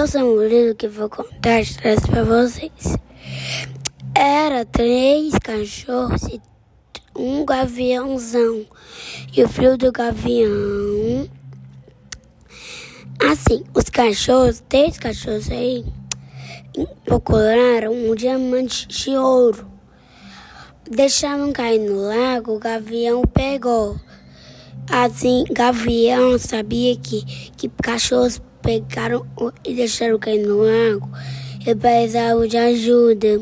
Eu sou o Lilo que vou contar a história pra vocês. Era três cachorros e um gaviãozão. E o filho do gavião. Assim, os cachorros, três cachorros aí, procuraram um diamante de ouro. Deixaram cair no lago, o gavião pegou. Assim, gavião sabia que, que cachorros pegaram e deixaram cair no lago e precisavam de ajuda.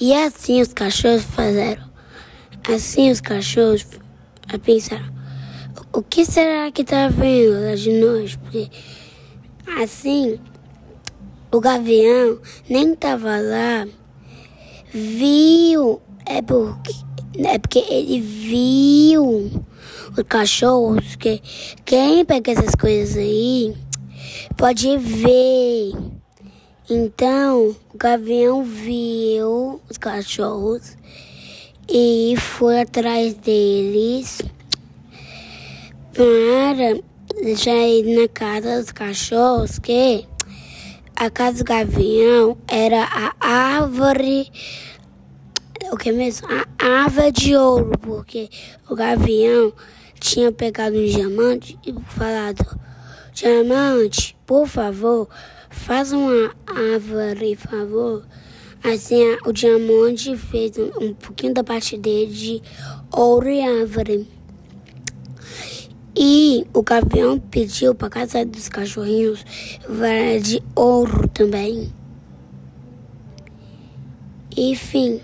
E assim os cachorros fizeram. Assim os cachorros pensaram, o que será que tá vendo lá de nós? Porque assim o gavião nem tava lá, viu, é porque, é porque ele viu os cachorros, que quem pega essas coisas aí pode ver. Então, o gavião viu os cachorros e foi atrás deles para deixar ele na casa dos cachorros, que a casa do gavião era a árvore o que mesmo? A árvore de ouro, porque o gavião tinha pegado um diamante e falado: Diamante, por favor, faz uma árvore, por favor. Assim, o diamante fez um, um pouquinho da parte dele de ouro e árvore. E o gavião pediu para casa dos cachorrinhos vara de ouro também. Enfim.